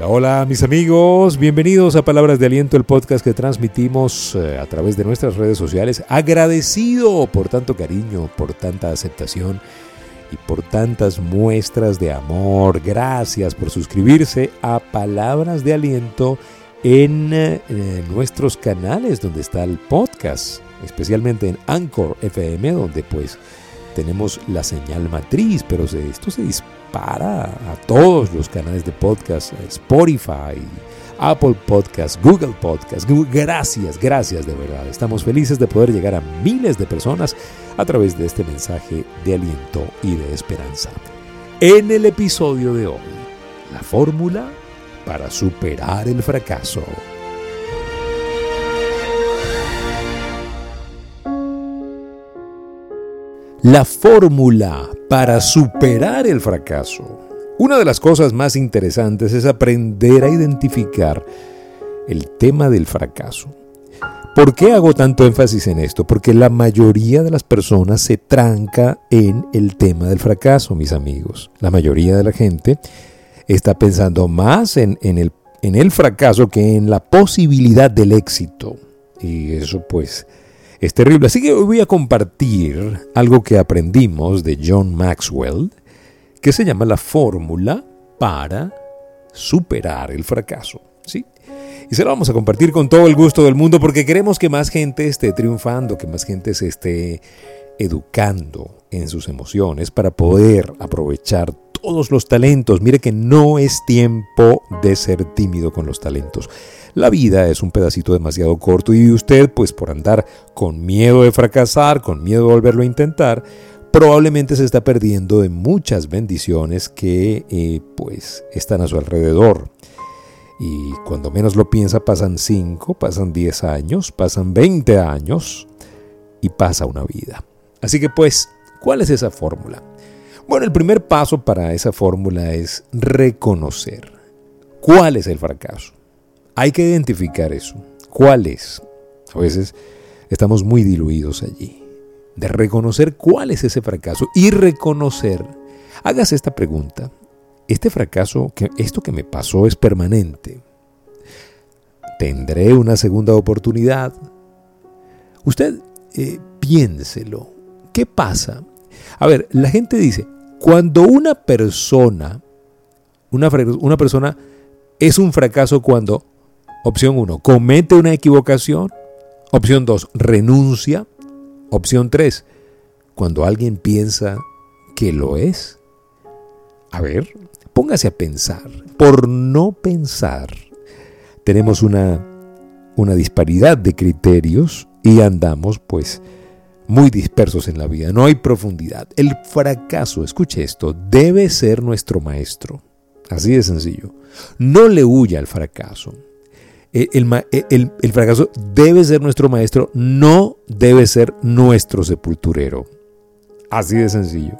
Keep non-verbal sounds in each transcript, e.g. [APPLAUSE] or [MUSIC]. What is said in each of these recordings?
Hola, mis amigos, bienvenidos a Palabras de Aliento, el podcast que transmitimos eh, a través de nuestras redes sociales. Agradecido por tanto cariño, por tanta aceptación y por tantas muestras de amor. Gracias por suscribirse a Palabras de Aliento en eh, nuestros canales donde está el podcast, especialmente en Anchor FM, donde pues tenemos la señal matriz, pero esto se dispara a todos los canales de podcast, Spotify, Apple Podcast, Google Podcast. Gracias, gracias de verdad. Estamos felices de poder llegar a miles de personas a través de este mensaje de aliento y de esperanza. En el episodio de hoy, la fórmula para superar el fracaso. La fórmula para superar el fracaso. Una de las cosas más interesantes es aprender a identificar el tema del fracaso. ¿Por qué hago tanto énfasis en esto? Porque la mayoría de las personas se tranca en el tema del fracaso, mis amigos. La mayoría de la gente está pensando más en, el, el fracaso que en la posibilidad del éxito. Y eso pues es terrible. Así que hoy voy a compartir algo que aprendimos de John Maxwell, que se llama la fórmula para superar el fracaso. ¿sí? Y se lo vamos a compartir con todo el gusto del mundo porque queremos que más gente esté triunfando, que más gente se esté educando en sus emociones para poder aprovechar todos los talentos. Mire que no es tiempo de ser tímido con los talentos. La vida es un pedacito demasiado corto y usted, pues por andar con miedo de fracasar, con miedo de volverlo a intentar, probablemente se está perdiendo de muchas bendiciones que eh, pues están a su alrededor. Y cuando menos lo piensa pasan 5, pasan 10 años, pasan 20 años y pasa una vida. Así que pues, ¿cuál es esa fórmula? Bueno, el primer paso para esa fórmula es reconocer cuál es el fracaso. Hay que identificar eso. ¿Cuál es? A veces estamos muy diluidos allí. De reconocer cuál es ese fracaso y reconocer. Hágase esta pregunta. ¿Este fracaso, que, esto que me pasó es permanente? ¿Tendré una segunda oportunidad? Usted eh, piénselo. ¿Qué pasa? A ver, la gente dice, cuando una persona, una persona es un fracaso cuando, opción 1, comete una equivocación, opción 2, renuncia, opción 3, cuando alguien piensa que lo es. A ver, póngase a pensar. Por no pensar, tenemos una, una disparidad de criterios y andamos pues muy dispersos en la vida, no hay profundidad. El fracaso, escuche esto, debe ser nuestro maestro. Así de sencillo. No le huya al fracaso. E, e, el, fracaso debe ser nuestro maestro, no debe ser nuestro sepulturero. Así de sencillo.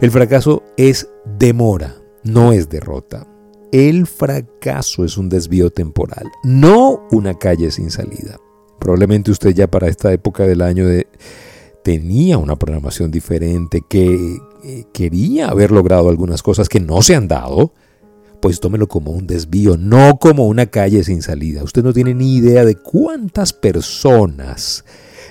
El fracaso es demora, no es derrota. El fracaso es un desvío temporal, no una calle sin salida. Probablemente usted ya para esta época del año de, tenía una programación diferente, que eh, quería haber logrado algunas cosas que no se han dado, pues tómelo como un desvío, no como una calle sin salida. Usted no tiene ni idea de cuántas personas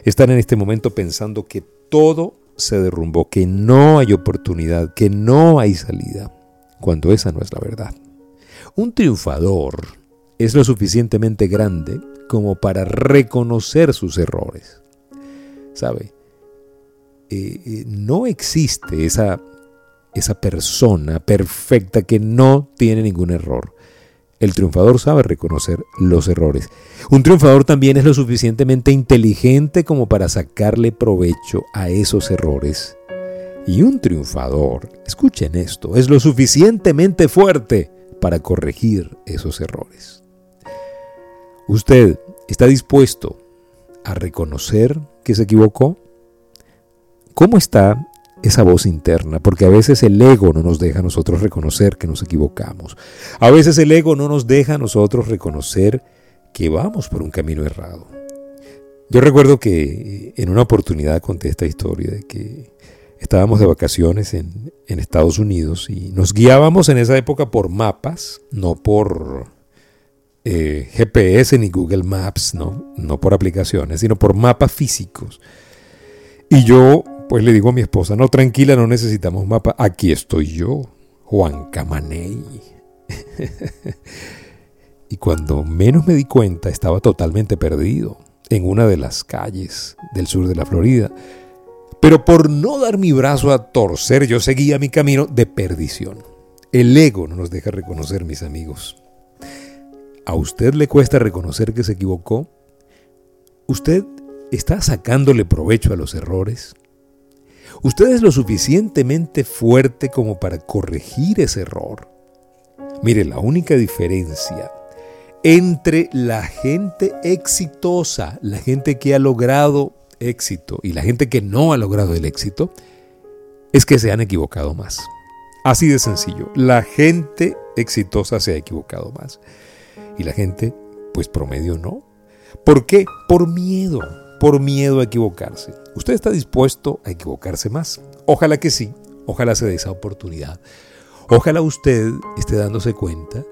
están en este momento pensando que todo se derrumbó, que no hay oportunidad, que no hay salida, cuando esa no es la verdad. Un triunfador es lo suficientemente grande como para reconocer sus errores. ¿Sabe? Eh, eh, no existe esa, esa persona perfecta que no tiene ningún error. El triunfador sabe reconocer los errores. Un triunfador también es lo suficientemente inteligente como para sacarle provecho a esos errores. Y un triunfador, escuchen esto, es lo suficientemente fuerte para corregir esos errores. ¿Usted está dispuesto a reconocer que se equivocó? ¿Cómo está esa voz interna? Porque a veces el ego no nos deja nosotros reconocer que nos equivocamos. A veces el ego no nos deja nosotros reconocer que vamos por un camino errado. Yo recuerdo que en una oportunidad conté esta historia de que estábamos de vacaciones en, Estados Unidos y nos guiábamos en esa época por mapas, no por eh, GPS ni Google Maps, ¿no? no por aplicaciones, sino por mapas físicos. Y yo, pues le digo a mi esposa, no, tranquila, no necesitamos mapa, aquí estoy yo, Juan Camaney. [LAUGHS] y cuando menos me di cuenta, estaba totalmente perdido en una de las calles del sur de la Florida. Pero por no dar mi brazo a torcer, yo seguía mi camino de perdición. El ego no nos deja reconocer, mis amigos. ¿A usted le cuesta reconocer que se equivocó? ¿Usted está sacándole provecho a los errores? ¿Usted es lo suficientemente fuerte como para corregir ese error? Mire, la única diferencia entre la gente exitosa, la gente que ha logrado éxito y la gente que no ha logrado el éxito, es que se han equivocado más. Así de sencillo, la gente exitosa se ha equivocado más y la gente, pues promedio no. ¿Por qué? Por miedo, por miedo a equivocarse. ¿Usted está dispuesto a equivocarse más? Ojalá que sí, ojalá se dé esa oportunidad. Ojalá usted esté dándose cuenta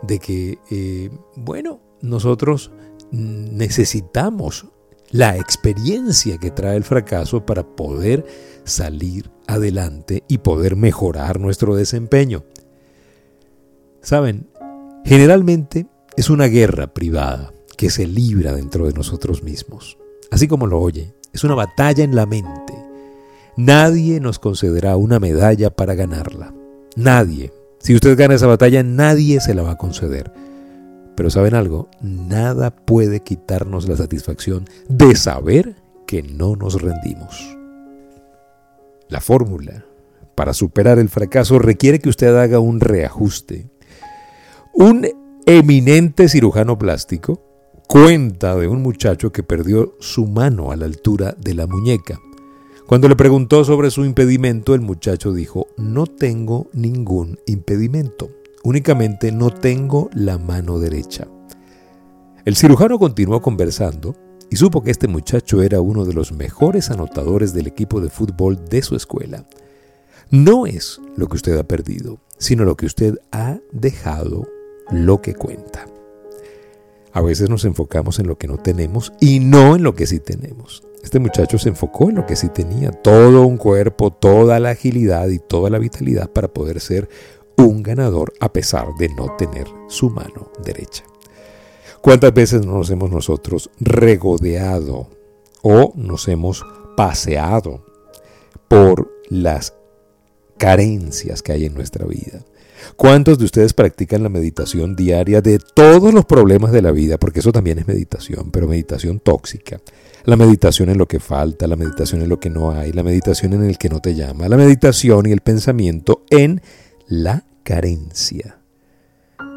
de que, eh, bueno, nosotros necesitamos la experiencia que trae el fracaso para poder salir adelante y poder mejorar nuestro desempeño. Saben, generalmente es una guerra privada que se libra dentro de nosotros mismos. Así como lo oye, es una batalla en la mente. Nadie nos concederá una medalla para ganarla. Nadie. Si usted gana esa batalla, nadie se la va a conceder. Pero ¿saben algo? Nada puede quitarnos la satisfacción de saber que no nos rendimos. La fórmula para superar el fracaso requiere que usted haga un reajuste. Un eminente cirujano plástico cuenta de un muchacho que perdió su mano a la altura de la muñeca. Cuando le preguntó sobre su impedimento, el muchacho dijo, no tengo ningún impedimento, únicamente no tengo la mano derecha. El cirujano continuó conversando y supo que este muchacho era uno de los mejores anotadores del equipo de fútbol de su escuela. No es lo que usted ha perdido, sino lo que usted ha dejado lo que cuenta. A veces nos enfocamos en lo que no tenemos y no en lo que sí tenemos. Este muchacho se enfocó en lo que sí tenía, todo un cuerpo, toda la agilidad y toda la vitalidad para poder ser un ganador a pesar de no tener su mano derecha. ¿Cuántas veces nos hemos nosotros regodeado o nos hemos paseado por las carencias que hay en nuestra vida? ¿Cuántos de ustedes practican la meditación diaria de todos los problemas de la vida? Porque eso también es meditación, pero meditación tóxica. La meditación en lo que falta, la meditación en lo que no hay, la meditación en el que no te llama, la meditación y el pensamiento en la carencia,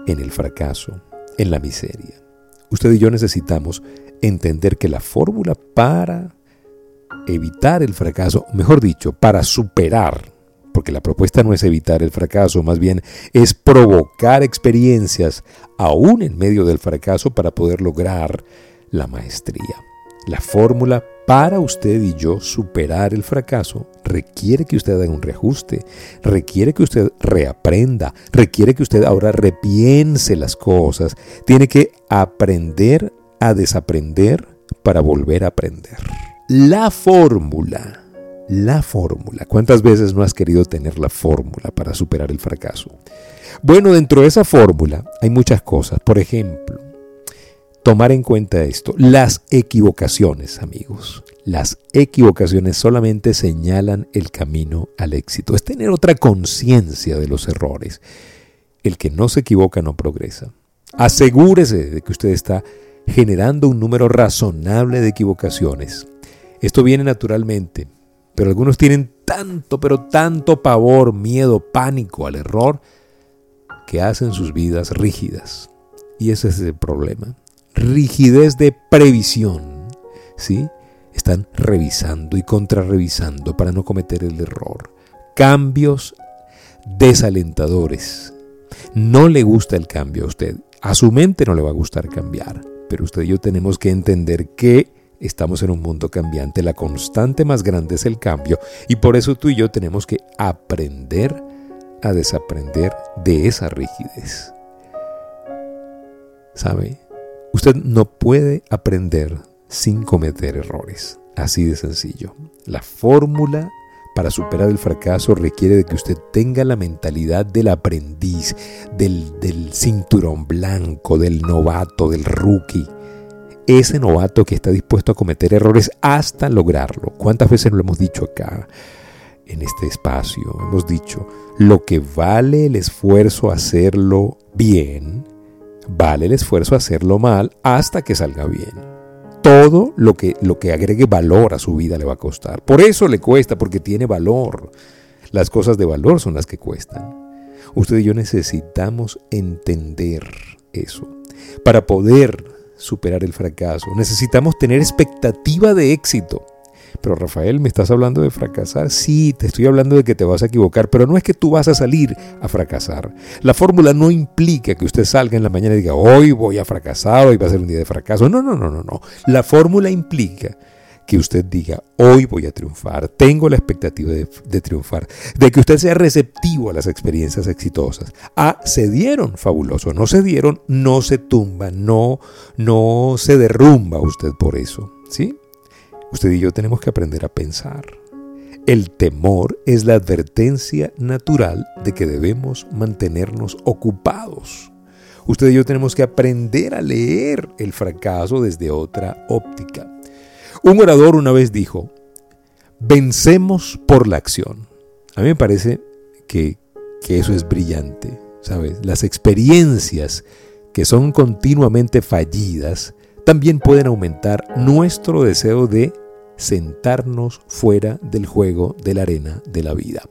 en el fracaso, en la miseria. Usted y yo necesitamos entender que la fórmula para evitar el fracaso, mejor dicho, para superar porque la propuesta no es evitar el fracaso, más bien es provocar experiencias aún en medio del fracaso para poder lograr la maestría. La fórmula para usted y yo superar el fracaso requiere que usted haga un reajuste, requiere que usted reaprenda, requiere que usted ahora repiense las cosas, tiene que aprender a desaprender para volver a aprender. La fórmula la fórmula. ¿Cuántas veces no has querido tener la fórmula para superar el fracaso? Bueno, dentro de esa fórmula hay muchas cosas. Por ejemplo, tomar en cuenta esto. Las equivocaciones, amigos. Las equivocaciones solamente señalan el camino al éxito. Es tener otra conciencia de los errores. El que no se equivoca no progresa. Asegúrese de que usted está generando un número razonable de equivocaciones. Esto viene naturalmente pero algunos tienen tanto, pero tanto pavor, miedo, pánico al error que hacen sus vidas rígidas. Y ese es el problema. Rigidez de previsión. ¿Sí? Están revisando y contrarrevisando para no cometer el error. Cambios desalentadores. No le gusta el cambio a usted. A su mente no le va a gustar cambiar. Pero usted y yo tenemos que entender que Estamos en un mundo cambiante, la constante más grande es el cambio y por eso tú y yo tenemos que aprender a desaprender de esa rigidez. ¿Sabe? Usted no puede aprender sin cometer errores. Así de sencillo. La fórmula para superar el fracaso requiere de que usted tenga la mentalidad del aprendiz, del, del, cinturón blanco, del novato, del rookie. Ese novato que está dispuesto a cometer errores hasta lograrlo. ¿Cuántas veces lo hemos dicho acá en este espacio? Hemos dicho, lo que vale el esfuerzo hacerlo bien, vale el esfuerzo hacerlo mal hasta que salga bien todo lo que, lo que agregue valor a su vida le va a costar. Por eso le cuesta, porque tiene valor. Las cosas de valor son las que cuestan. Usted y yo necesitamos entender eso. Para poder superar el fracaso, necesitamos tener expectativa de éxito. Pero Rafael, ¿me estás hablando de fracasar? Sí, te estoy hablando de que te vas a equivocar, pero no es que tú vas a salir a fracasar. La fórmula no implica que usted salga en la mañana y diga, hoy voy a fracasar, hoy va a ser un día de fracaso. No, no, no, no, no. La fórmula implica que usted diga, hoy voy a triunfar, tengo la expectativa de, triunfar, de que usted sea receptivo a las experiencias exitosas. Ah, se dieron, fabuloso, no se dieron, no se tumba, no, no se derrumba usted por eso, ¿sí? Usted y yo tenemos que aprender a pensar. El temor es la advertencia natural de que debemos mantenernos ocupados. Usted y yo tenemos que aprender a leer el fracaso desde otra óptica. Un orador una vez dijo, vencemos por la acción. A mí me parece que, que eso es brillante, ¿sabes? Las experiencias que son continuamente fallidas también pueden aumentar nuestro deseo de sentarnos fuera del juego de la arena de la vida.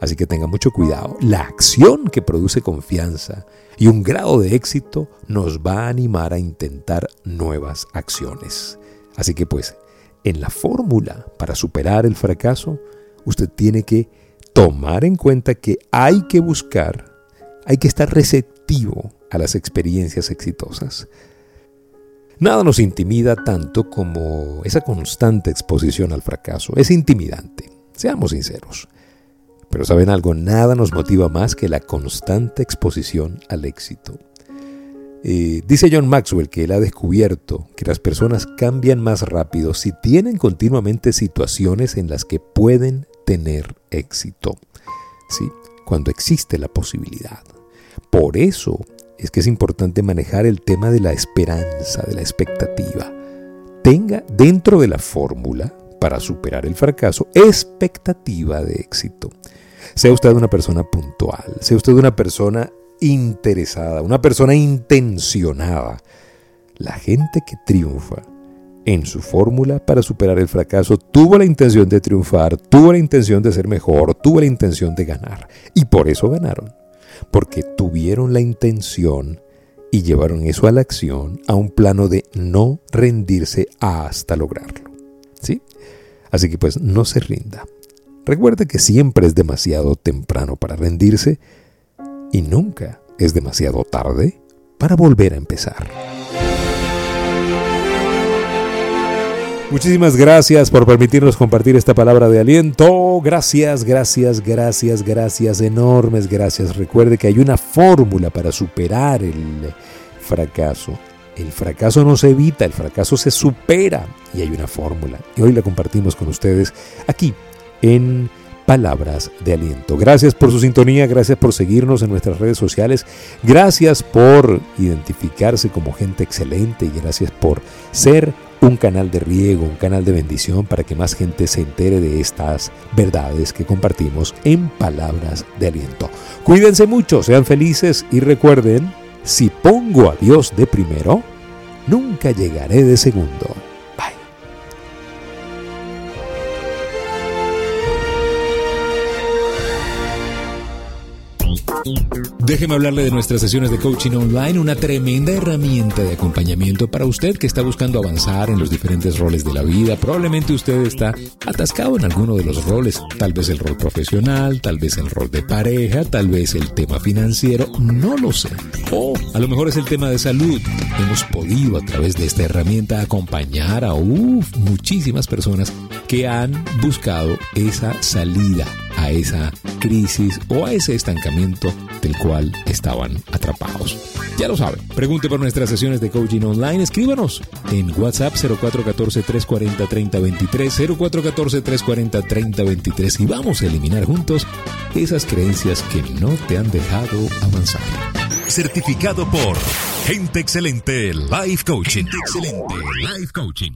Así que tenga mucho cuidado. La acción que produce confianza y un grado de éxito nos va a animar a intentar nuevas acciones. Así que pues, en la fórmula para superar el fracaso, usted tiene que tomar en cuenta que hay que buscar, hay que estar receptivo a las experiencias exitosas. Nada nos intimida tanto como esa constante exposición al fracaso. Es intimidante, seamos sinceros. Pero saben algo, nada nos motiva más que la constante exposición al éxito. Eh, dice John Maxwell que él ha descubierto que las personas cambian más rápido si tienen continuamente situaciones en las que pueden tener éxito. ¿Sí? Cuando existe la posibilidad. Por eso es que es importante manejar el tema de la esperanza, de la expectativa. Tenga dentro de la fórmula para superar el fracaso expectativa de éxito. Sea usted una persona puntual, sea usted una persona interesada, una persona intencionada. La gente que triunfa en su fórmula para superar el fracaso tuvo la intención de triunfar, tuvo la intención de ser mejor, tuvo la intención de ganar. Y por eso ganaron porque tuvieron la intención y llevaron eso a la acción a un plano de no rendirse hasta lograrlo. ¿Sí? Así que pues no se rinda. Recuerde que siempre es demasiado temprano para rendirse y nunca es demasiado tarde para volver a empezar. Muchísimas gracias por permitirnos compartir esta palabra de aliento. Gracias, gracias, gracias, gracias, enormes gracias. Recuerde que hay una fórmula para superar el fracaso. El fracaso no se evita, el fracaso se supera y hay una fórmula. Y hoy la compartimos con ustedes aquí en palabras de aliento. Gracias por su sintonía, gracias por seguirnos en nuestras redes sociales, gracias por identificarse como gente excelente y gracias por ser un canal de riego, un canal de bendición para que más gente se entere de estas verdades que compartimos en palabras de aliento. Cuídense mucho, sean felices y recuerden, si pongo a Dios de primero, nunca llegaré de segundo. Déjeme hablarle de nuestras sesiones de coaching online, una tremenda herramienta de acompañamiento para usted que está buscando avanzar en los diferentes roles de la vida. Probablemente usted está atascado en alguno de los roles, tal vez el rol profesional, tal vez el rol de pareja, tal vez el tema financiero, no lo sé. O a lo mejor es el tema de salud. Hemos podido a través de esta herramienta acompañar a muchísimas personas que han buscado esa salida a esa crisis o a ese estancamiento del cual estaban atrapados. Ya lo saben, pregunte por nuestras sesiones de coaching online, escríbanos en WhatsApp 0414-340-3023, 0414-340-3023 y vamos a eliminar juntos esas creencias que no te han dejado avanzar. Certificado por Gente Excelente Life Coaching. Gente Excelente Life Coaching.